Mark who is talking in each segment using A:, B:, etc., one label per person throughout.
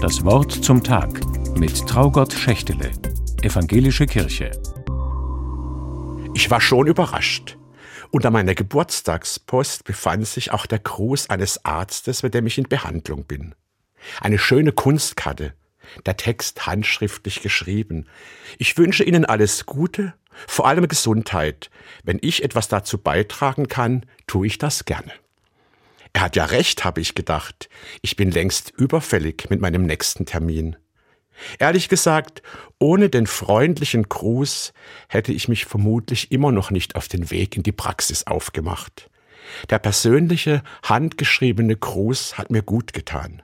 A: Das Wort zum Tag mit Traugott Schächtele, Evangelische Kirche.
B: Ich war schon überrascht. Unter meiner Geburtstagspost befand sich auch der Gruß eines Arztes, mit dem ich in Behandlung bin. Eine schöne Kunstkarte, der Text handschriftlich geschrieben. Ich wünsche Ihnen alles Gute, vor allem Gesundheit. Wenn ich etwas dazu beitragen kann, tue ich das gerne. Er hat ja recht, habe ich gedacht. Ich bin längst überfällig mit meinem nächsten Termin. Ehrlich gesagt, ohne den freundlichen Gruß hätte ich mich vermutlich immer noch nicht auf den Weg in die Praxis aufgemacht. Der persönliche, handgeschriebene Gruß hat mir gut getan.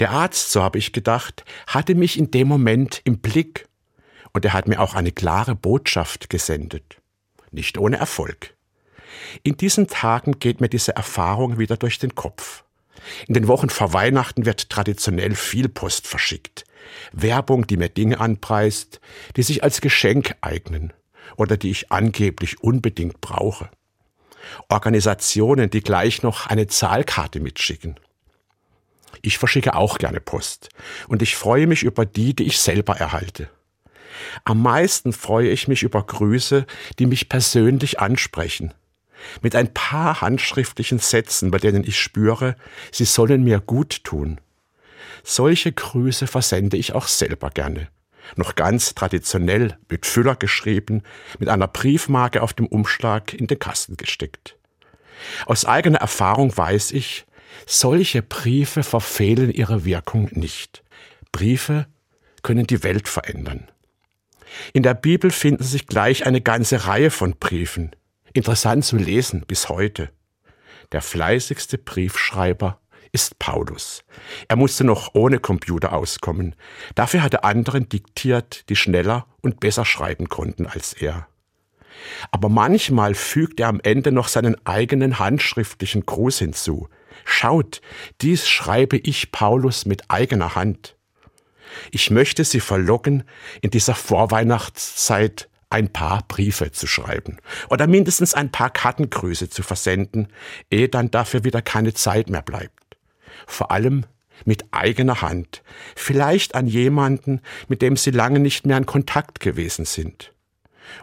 B: Der Arzt, so habe ich gedacht, hatte mich in dem Moment im Blick und er hat mir auch eine klare Botschaft gesendet. Nicht ohne Erfolg. In diesen Tagen geht mir diese Erfahrung wieder durch den Kopf. In den Wochen vor Weihnachten wird traditionell viel Post verschickt. Werbung, die mir Dinge anpreist, die sich als Geschenk eignen oder die ich angeblich unbedingt brauche. Organisationen, die gleich noch eine Zahlkarte mitschicken. Ich verschicke auch gerne Post und ich freue mich über die, die ich selber erhalte. Am meisten freue ich mich über Grüße, die mich persönlich ansprechen, mit ein paar handschriftlichen Sätzen, bei denen ich spüre, sie sollen mir gut tun. Solche Grüße versende ich auch selber gerne. Noch ganz traditionell, mit Füller geschrieben, mit einer Briefmarke auf dem Umschlag in den Kasten gesteckt. Aus eigener Erfahrung weiß ich, solche Briefe verfehlen ihre Wirkung nicht. Briefe können die Welt verändern. In der Bibel finden sich gleich eine ganze Reihe von Briefen, Interessant zu lesen bis heute. Der fleißigste Briefschreiber ist Paulus. Er musste noch ohne Computer auskommen. Dafür hat er anderen diktiert, die schneller und besser schreiben konnten als er. Aber manchmal fügt er am Ende noch seinen eigenen handschriftlichen Gruß hinzu. Schaut, dies schreibe ich Paulus mit eigener Hand. Ich möchte Sie verlocken, in dieser Vorweihnachtszeit ein paar Briefe zu schreiben oder mindestens ein paar Kartengrüße zu versenden, ehe dann dafür wieder keine Zeit mehr bleibt. Vor allem mit eigener Hand, vielleicht an jemanden, mit dem Sie lange nicht mehr in Kontakt gewesen sind.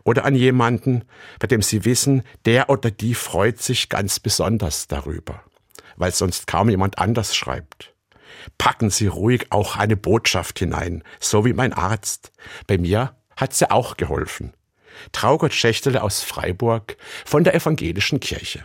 B: Oder an jemanden, bei dem Sie wissen, der oder die freut sich ganz besonders darüber, weil sonst kaum jemand anders schreibt. Packen Sie ruhig auch eine Botschaft hinein, so wie mein Arzt. Bei mir hat sie auch geholfen. Traugott Schächtele aus Freiburg von der Evangelischen Kirche.